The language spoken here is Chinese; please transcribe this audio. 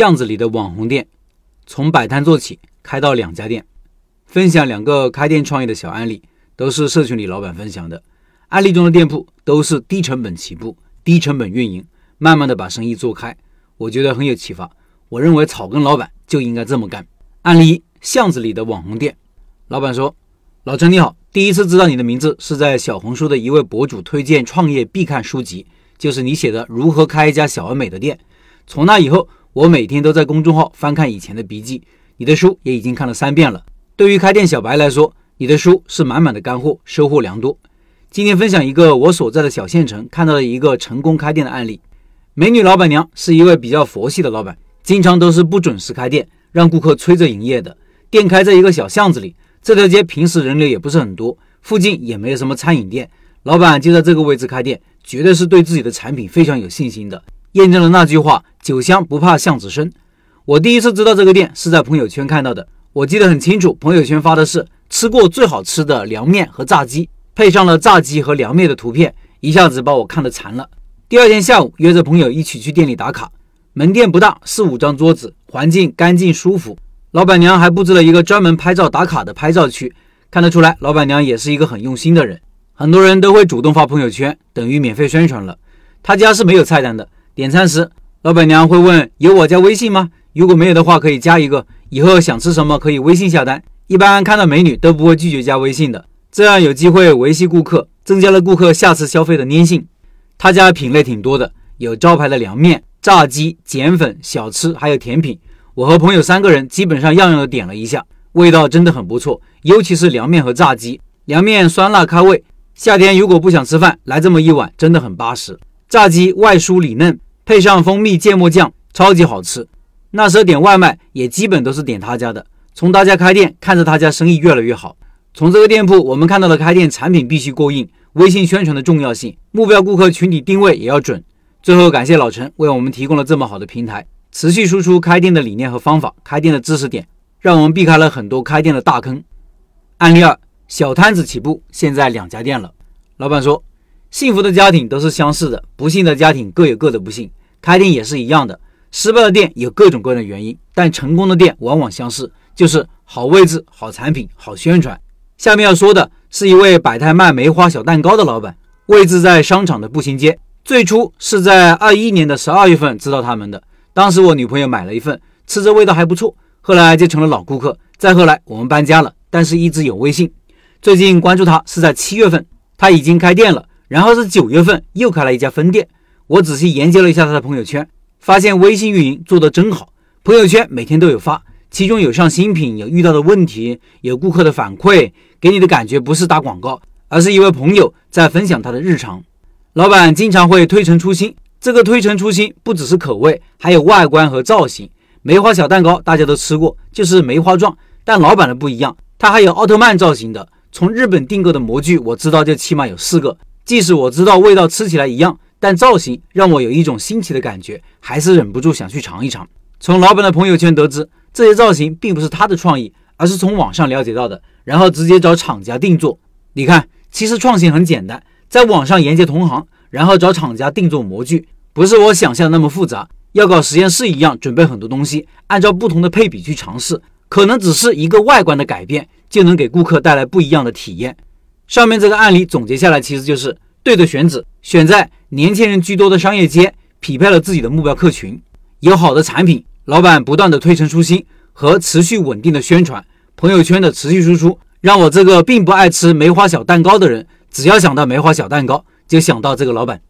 巷子里的网红店，从摆摊做起，开到两家店。分享两个开店创业的小案例，都是社群里老板分享的。案例中的店铺都是低成本起步、低成本运营，慢慢的把生意做开，我觉得很有启发。我认为草根老板就应该这么干。案例一：巷子里的网红店。老板说：“老陈你好，第一次知道你的名字是在小红书的一位博主推荐创业必看书籍，就是你写的《如何开一家小而美的店》。从那以后。”我每天都在公众号翻看以前的笔记，你的书也已经看了三遍了。对于开店小白来说，你的书是满满的干货，收获良多。今天分享一个我所在的小县城看到的一个成功开店的案例。美女老板娘是一位比较佛系的老板，经常都是不准时开店，让顾客催着营业的。店开在一个小巷子里，这条街平时人流也不是很多，附近也没有什么餐饮店，老板就在这个位置开店，绝对是对自己的产品非常有信心的。验证了那句话：“酒香不怕巷子深。”我第一次知道这个店是在朋友圈看到的，我记得很清楚，朋友圈发的是吃过最好吃的凉面和炸鸡，配上了炸鸡和凉面的图片，一下子把我看得馋了。第二天下午约着朋友一起去店里打卡，门店不大，四五张桌子，环境干净舒服。老板娘还布置了一个专门拍照打卡的拍照区，看得出来，老板娘也是一个很用心的人。很多人都会主动发朋友圈，等于免费宣传了。他家是没有菜单的。点餐时，老板娘会问：“有我家微信吗？”如果没有的话，可以加一个。以后想吃什么可以微信下单。一般看到美女都不会拒绝加微信的，这样有机会维系顾客，增加了顾客下次消费的粘性。他家品类挺多的，有招牌的凉面、炸鸡、碱粉、小吃，还有甜品。我和朋友三个人基本上样样都点了一下，味道真的很不错，尤其是凉面和炸鸡。凉面酸辣开胃，夏天如果不想吃饭，来这么一碗真的很巴适。炸鸡外酥里嫩。配上蜂蜜芥末酱，超级好吃。那时候点外卖也基本都是点他家的。从他家开店，看着他家生意越来越好。从这个店铺，我们看到了开店产品必须过硬，微信宣传的重要性，目标顾客群体定位也要准。最后感谢老陈为我们提供了这么好的平台，持续输出开店的理念和方法，开店的知识点，让我们避开了很多开店的大坑。案例二：小摊子起步，现在两家店了。老板说：“幸福的家庭都是相似的，不幸的家庭各有各的不幸。”开店也是一样的，失败的店有各种各样的原因，但成功的店往往相似，就是好位置、好产品、好宣传。下面要说的是一位摆摊卖梅花小蛋糕的老板，位置在商场的步行街。最初是在二一年的十二月份知道他们的，当时我女朋友买了一份，吃着味道还不错，后来就成了老顾客。再后来我们搬家了，但是一直有微信。最近关注他是在七月份，他已经开店了，然后是九月份又开了一家分店。我仔细研究了一下他的朋友圈，发现微信运营做得真好。朋友圈每天都有发，其中有上新品，有遇到的问题，有顾客的反馈，给你的感觉不是打广告，而是一位朋友在分享他的日常。老板经常会推陈出新，这个推陈出新不只是口味，还有外观和造型。梅花小蛋糕大家都吃过，就是梅花状，但老板的不一样，他还有奥特曼造型的。从日本订购的模具，我知道就起码有四个。即使我知道味道吃起来一样。但造型让我有一种新奇的感觉，还是忍不住想去尝一尝。从老板的朋友圈得知，这些造型并不是他的创意，而是从网上了解到的，然后直接找厂家定做。你看，其实创新很简单，在网上沿接同行，然后找厂家定做模具，不是我想象的那么复杂。要搞实验室一样，准备很多东西，按照不同的配比去尝试，可能只是一个外观的改变，就能给顾客带来不一样的体验。上面这个案例总结下来，其实就是对的选址，选在。年轻人居多的商业街，匹配了自己的目标客群，有好的产品，老板不断的推陈出新和持续稳定的宣传，朋友圈的持续输出，让我这个并不爱吃梅花小蛋糕的人，只要想到梅花小蛋糕，就想到这个老板。